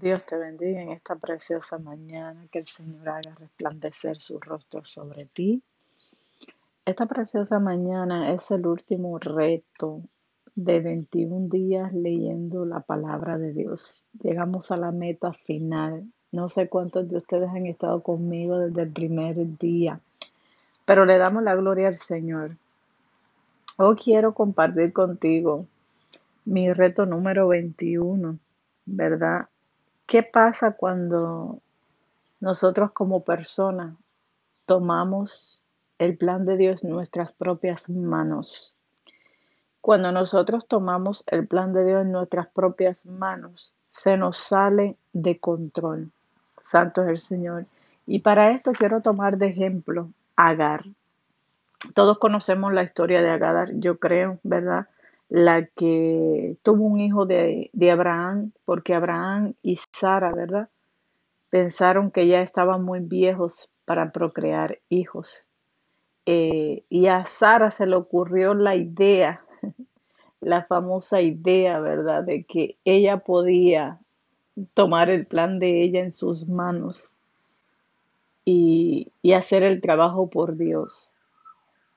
Dios te bendiga en esta preciosa mañana, que el Señor haga resplandecer su rostro sobre ti. Esta preciosa mañana es el último reto de 21 días leyendo la palabra de Dios. Llegamos a la meta final. No sé cuántos de ustedes han estado conmigo desde el primer día, pero le damos la gloria al Señor. Hoy quiero compartir contigo mi reto número 21, ¿verdad? ¿Qué pasa cuando nosotros como personas tomamos el plan de Dios en nuestras propias manos? Cuando nosotros tomamos el plan de Dios en nuestras propias manos, se nos sale de control. Santo es el Señor. Y para esto quiero tomar de ejemplo Agar. Todos conocemos la historia de Agar, yo creo, ¿verdad? La que tuvo un hijo de, Abraham, porque Abraham y Sara, ¿verdad? Pensaron que ya estaban muy viejos para procrear hijos. Eh, y a Sara se le ocurrió la idea, la famosa idea, ¿verdad?, de que ella podía tomar el plan de ella en sus manos y, y hacer el trabajo por Dios.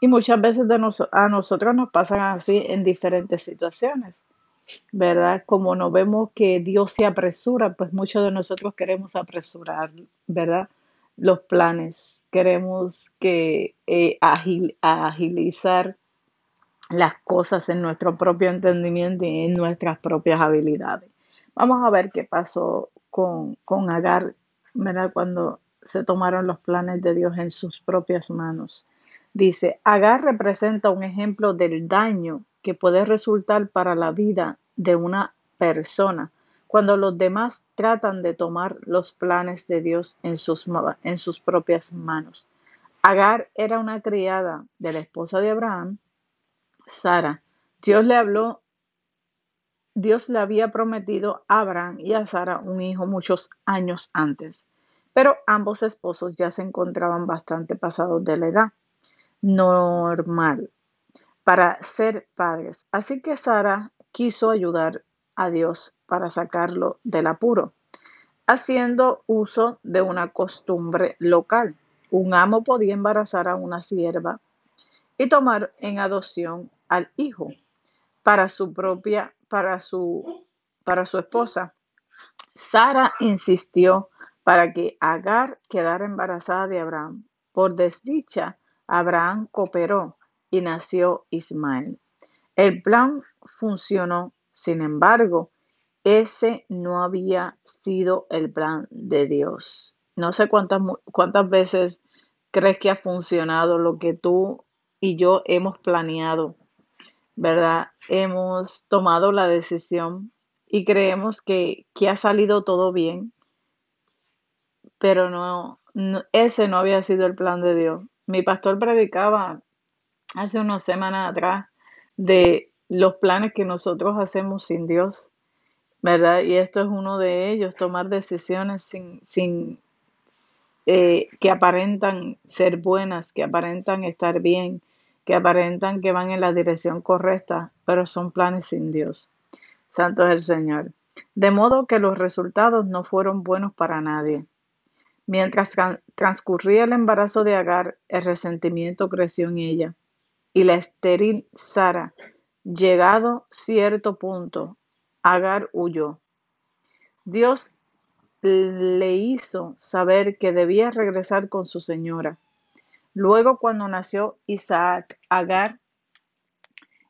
Y muchas veces a nosotros nos pasan así en diferentes situaciones, ¿verdad? Como nos vemos que Dios se apresura, pues muchos de nosotros queremos apresurar, ¿verdad? Los planes, queremos que eh, agilizar las cosas en nuestro propio entendimiento y en nuestras propias habilidades. Vamos a ver qué pasó con, con Agar, ¿verdad? Cuando se tomaron los planes de Dios en sus propias manos. Dice, Agar representa un ejemplo del daño que puede resultar para la vida de una persona cuando los demás tratan de tomar los planes de Dios en sus, en sus propias manos. Agar era una criada de la esposa de Abraham, Sara. Dios le habló, Dios le había prometido a Abraham y a Sara un hijo muchos años antes, pero ambos esposos ya se encontraban bastante pasados de la edad normal para ser padres. Así que Sara quiso ayudar a Dios para sacarlo del apuro, haciendo uso de una costumbre local. Un amo podía embarazar a una sierva y tomar en adopción al hijo para su propia, para su, para su esposa. Sara insistió para que Agar quedara embarazada de Abraham. Por desdicha, Abraham cooperó y nació Ismael. El plan funcionó, sin embargo, ese no había sido el plan de Dios. No sé cuántas, cuántas veces crees que ha funcionado lo que tú y yo hemos planeado, ¿verdad? Hemos tomado la decisión y creemos que, ha salido todo bien, pero no, ese no había sido el plan de Dios. Mi pastor predicaba hace unas semanas atrás de los planes que nosotros hacemos sin Dios, ¿verdad? Y esto es uno de ellos, tomar decisiones sin, sin eh, que aparentan ser buenas, que aparentan estar bien, que aparentan que van en la dirección correcta, pero son planes sin Dios. Santo es el Señor. De modo que los resultados no fueron buenos para nadie. Mientras transcurría el embarazo de Agar, el resentimiento creció en ella, y la estéril Sara, llegado cierto punto, Agar huyó. Dios le hizo saber que debía regresar con su señora. Luego, cuando nació Isaac, Agar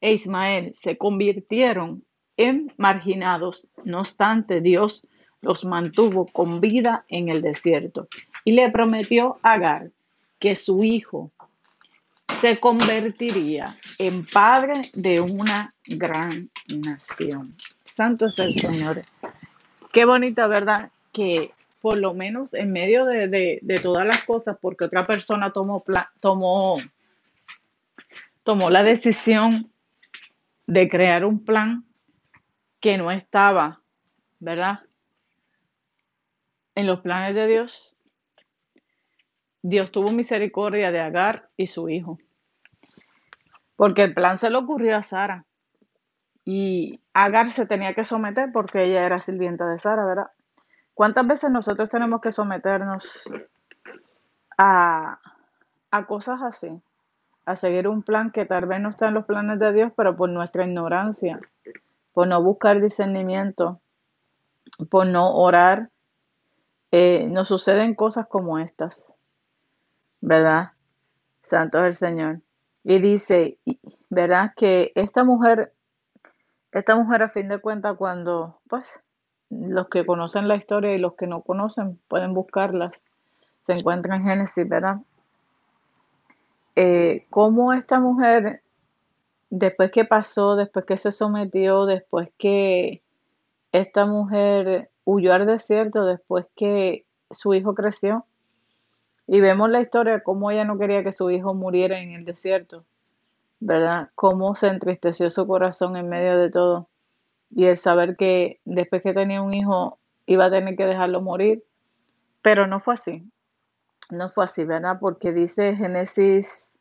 e Ismael se convirtieron en marginados. No obstante, Dios los mantuvo con vida en el desierto y le prometió a Agar que su hijo se convertiría en padre de una gran nación. Santo es el Señor. Qué bonita, ¿verdad? Que por lo menos en medio de, todas las cosas, porque otra persona tomó, tomó, tomó la decisión de crear un plan que no estaba, ¿verdad? En los planes de Dios, Dios tuvo misericordia de Agar y su hijo. Porque el plan se le ocurrió a Sara. Y Agar se tenía que someter porque ella era sirvienta de Sara, ¿verdad? ¿Cuántas veces nosotros tenemos que someternos a, a cosas así? A seguir un plan que tal vez no está en los planes de Dios, pero por nuestra ignorancia, por no buscar discernimiento, por no orar, eh, nos suceden cosas como estas, ¿verdad? Santo es el Señor. Y dice, ¿verdad? Que esta mujer, esta mujer a fin de cuentas cuando, pues, los que conocen la historia y los que no conocen pueden buscarlas, se encuentra en Génesis, ¿verdad? Eh, cómo esta mujer, después que pasó, después que se sometió, después que esta mujer huyó al desierto, después que su hijo creció, y vemos la historia, cómo ella no quería que su hijo muriera en el desierto, ¿verdad? Cómo se entristeció su corazón en medio de todo. Y el saber que después que tenía un hijo iba a tener que dejarlo morir. Pero no fue así. No fue así, ¿verdad? Porque dice Génesis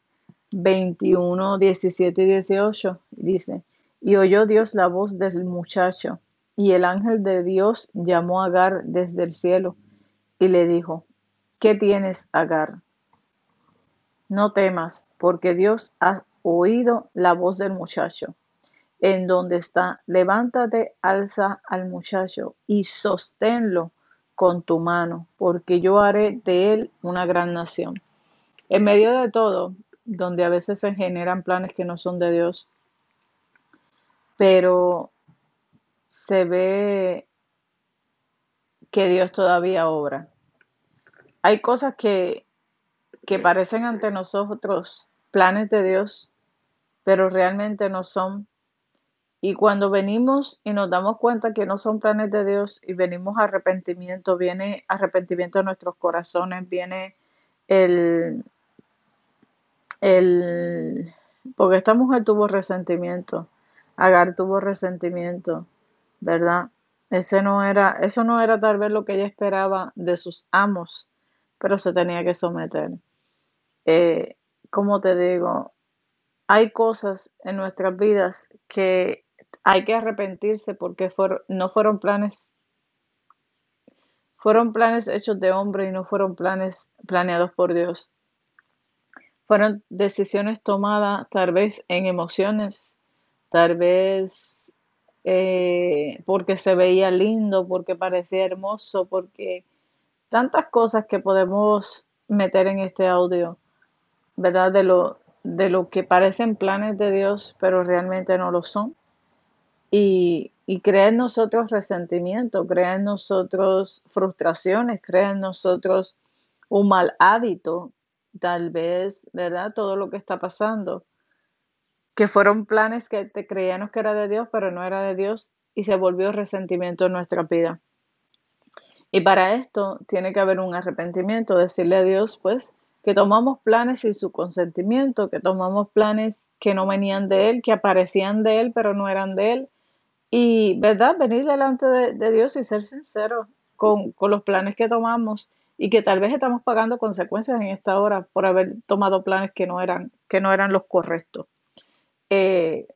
21, 17 y 18, dice, y oyó Dios la voz del muchacho, y el ángel de Dios llamó a Agar desde el cielo y le dijo, ¿Qué tienes, Agar? No temas, porque Dios ha oído la voz del muchacho. En donde está, levántate, alza al muchacho y sosténlo con tu mano, porque yo haré de él una gran nación. En medio de todo, donde a veces se generan planes que no son de Dios, pero se ve que Dios todavía obra. Hay cosas que, que parecen ante nosotros planes de Dios, pero realmente no son. Y cuando venimos y nos damos cuenta que no son planes de Dios y venimos a arrepentimiento, viene arrepentimiento en nuestros corazones, viene el, el, porque esta mujer tuvo resentimiento, Agar tuvo resentimiento, ¿verdad? Ese no era, eso no era tal vez lo que ella esperaba de sus amos, pero se tenía que someter. Eh, como te digo, hay cosas en nuestras vidas que hay que arrepentirse porque no fueron planes, fueron planes hechos de hombre y no fueron planes planeados por Dios. Fueron decisiones tomadas tal vez en emociones, tal vez eh, porque se veía lindo, porque parecía hermoso, porque tantas cosas que podemos meter en este audio, ¿verdad? De lo, de lo que parecen planes de Dios, pero realmente no lo son. Y, y crea en nosotros resentimiento, crea en nosotros frustraciones, crea en nosotros un mal hábito, tal vez, ¿verdad? Todo lo que está pasando. Que fueron planes que te creíamos que era de Dios, pero no era de Dios y se volvió resentimiento en nuestra vida. Y para esto tiene que haber un arrepentimiento, decirle a Dios, pues, que tomamos planes sin su consentimiento, que tomamos planes que no venían de Él, que aparecían de Él, pero no eran de Él. Y, ¿verdad? Venir delante de, Dios y ser sinceros con, los planes que tomamos y que tal vez estamos pagando consecuencias en esta hora por haber tomado planes que no eran, que no eran los correctos. Eh,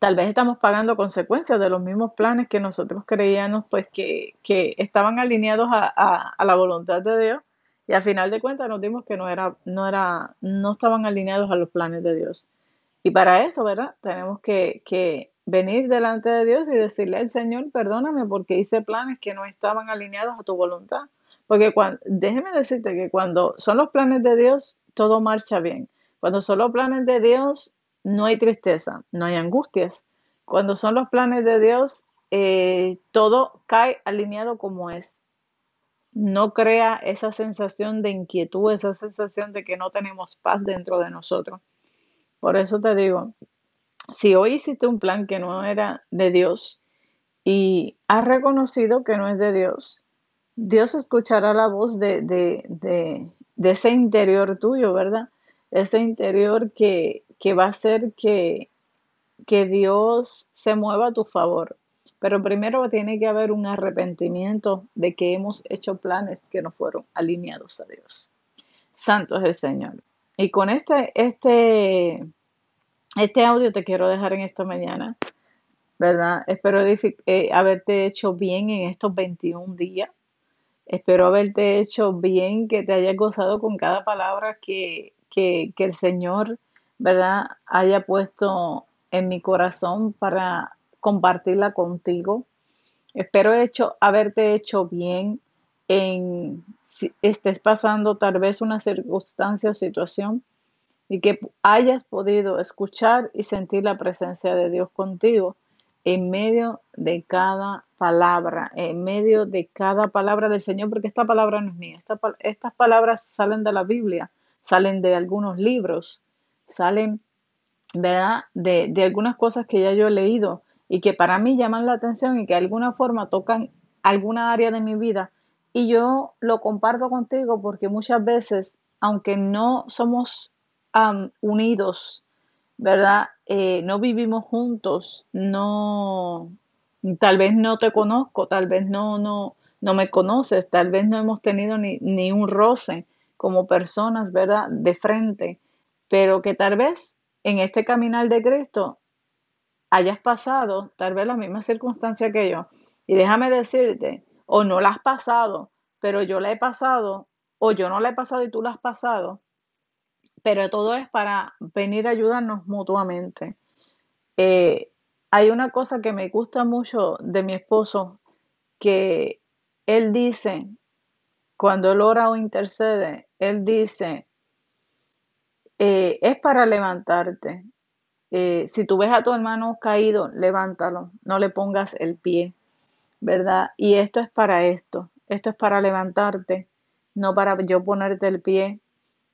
tal vez estamos pagando consecuencias de los mismos planes que nosotros creíamos pues que, estaban alineados a, la voluntad de Dios y al final de cuentas nos dimos que no era, no era, no estaban alineados a los planes de Dios. Y para eso, ¿verdad? Tenemos que, que venir delante de Dios y decirle al Señor, perdóname porque hice planes que no estaban alineados a tu voluntad. Porque cuando, déjeme decirte que cuando son los planes de Dios, todo marcha bien. Cuando son los planes de Dios, no hay tristeza, no hay angustias. Cuando son los planes de Dios, eh, todo cae alineado como es. No crea esa sensación de inquietud, esa sensación de que no tenemos paz dentro de nosotros. Por eso te digo, si hoy hiciste un plan que no era de Dios y has reconocido que no es de Dios, Dios escuchará la voz de, de, de, de ese interior tuyo, ¿verdad? Ese interior que, que va a hacer que, que Dios se mueva a tu favor. Pero primero tiene que haber un arrepentimiento de que hemos hecho planes que no fueron alineados a Dios. Santo es el Señor. Y con este, este, este audio te quiero dejar en esta mañana. ¿verdad? Espero eh, haberte hecho bien en estos 21 días. Espero haberte hecho bien, que te hayas gozado con cada palabra que, que, que el Señor, ¿verdad?, haya puesto en mi corazón para compartirla contigo. Espero hecho, haberte hecho bien en si estés pasando tal vez una circunstancia o situación y que hayas podido escuchar y sentir la presencia de Dios contigo en medio de cada palabra, en medio de cada palabra del Señor, porque esta palabra no es mía, estas palabras salen de la Biblia, salen de algunos libros, salen, ¿verdad?, de, de algunas cosas que ya yo he leído y que para mí llaman la atención y que de alguna forma tocan alguna área de mi vida. Y yo lo comparto contigo porque muchas veces, aunque no somos unidos, ¿verdad? Eh, no vivimos juntos, no, tal vez no te conozco, tal vez no, no, no me conoces, tal vez no hemos tenido ni, ni un roce como personas, ¿verdad? De frente, pero que tal vez en este caminar de Cristo hayas pasado tal vez la misma circunstancia que yo. Y déjame decirte, o no la has pasado, pero yo la he pasado, o yo no la he pasado y tú la has pasado, pero todo es para venir a ayudarnos mutuamente. Eh, hay una cosa que me gusta mucho de mi esposo, que él dice, cuando él ora o intercede, él dice, eh, es para levantarte. Eh, si tú ves a tu hermano caído, levántalo, no le pongas el pie, ¿verdad? Y esto es para esto, esto es para levantarte, no para yo ponerte el pie,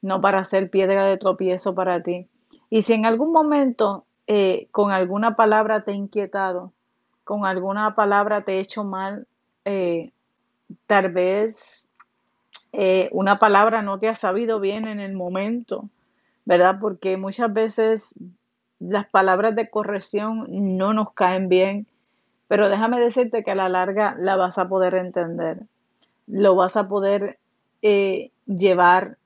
no para ser piedra de tropiezo para ti. Y si en algún momento eh, con alguna palabra te he inquietado, con alguna palabra te he hecho mal, tal vez una palabra no te ha sabido bien en el momento, ¿verdad? Porque muchas veces las palabras de corrección no nos caen bien, pero déjame decirte que a la larga la vas a poder entender, lo vas a poder llevar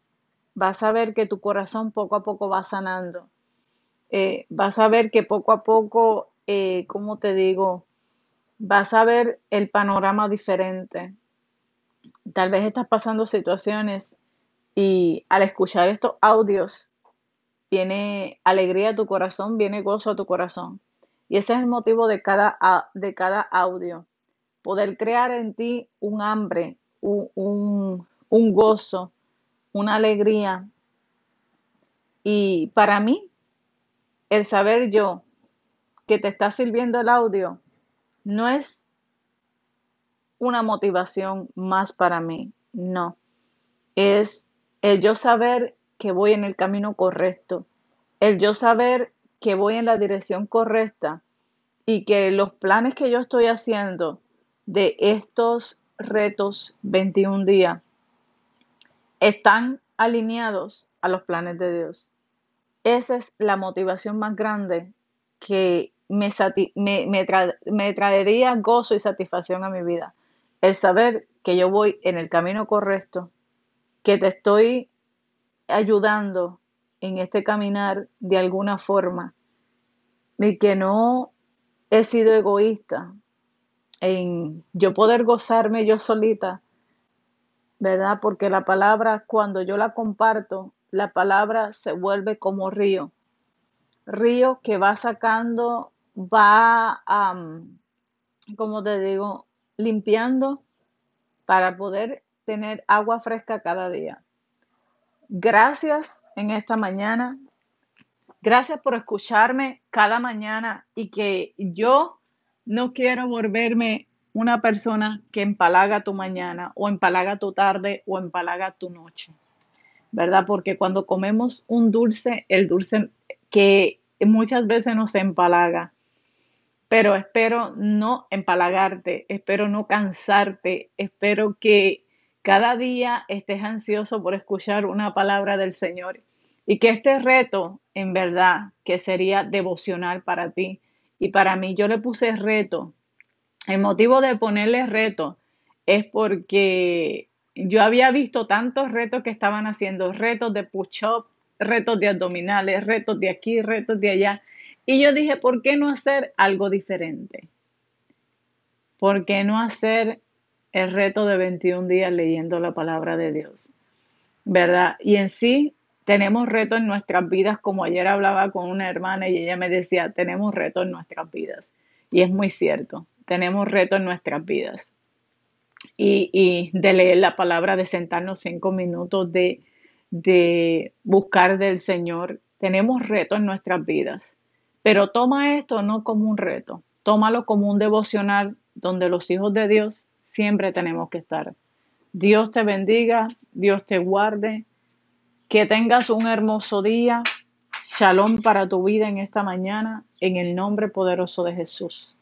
vas a ver que tu corazón poco a poco va sanando. Eh, vas a ver que poco a poco, eh, como te digo, vas a ver el panorama diferente. Tal vez estás pasando situaciones y al escuchar estos audios viene alegría a tu corazón, viene gozo a tu corazón. Y ese es el motivo de cada, de cada audio. Poder crear en ti un hambre, un, un gozo, una alegría. Y para mí, el saber yo que te está sirviendo el audio no es una motivación más para mí, no. Es el yo saber que voy en el camino correcto, el yo saber que voy en la dirección correcta y que los planes que yo estoy haciendo de estos retos 21 días están alineados a los planes de Dios. Esa es la motivación más grande que me, me, traería gozo y satisfacción a mi vida. El saber que yo voy en el camino correcto, que te estoy ayudando en este caminar de alguna forma y que no he sido egoísta en yo poder gozarme yo solita ¿verdad? Porque la palabra, cuando yo la comparto, la palabra se vuelve como río. Río que va sacando, va, como te digo, limpiando para poder tener agua fresca cada día. Gracias en esta mañana. Gracias por escucharme cada mañana y que yo no quiero volverme una persona que empalaga tu mañana o empalaga tu tarde o empalaga tu noche, ¿verdad? Porque cuando comemos un dulce, el dulce que muchas veces nos empalaga, pero espero no empalagarte, espero no cansarte, espero que cada día estés ansioso por escuchar una palabra del Señor y que este reto, en verdad, que sería devocional para ti. Y para mí, yo le puse reto. El motivo de ponerle reto es porque yo había visto tantos retos que estaban haciendo, retos de push-up, retos de abdominales, retos de aquí, retos de allá, Y yo dije, ¿por qué no hacer algo diferente? ¿Por qué no hacer el reto de 21 días leyendo la palabra de Dios? ¿Verdad? Y en sí tenemos retos en nuestras vidas, como ayer hablaba con una hermana y ella me decía, tenemos retos en nuestras vidas. Y es muy cierto, tenemos retos en nuestras vidas. Y, y de leer la palabra, de sentarnos cinco minutos, de, de buscar del Señor, tenemos retos en nuestras vidas. Pero toma esto no como un reto, tómalo como un devocional donde los hijos de Dios siempre tenemos que estar. Dios te bendiga, Dios te guarde, que tengas un hermoso día. Shalom para tu vida en esta mañana, en el nombre poderoso de Jesús.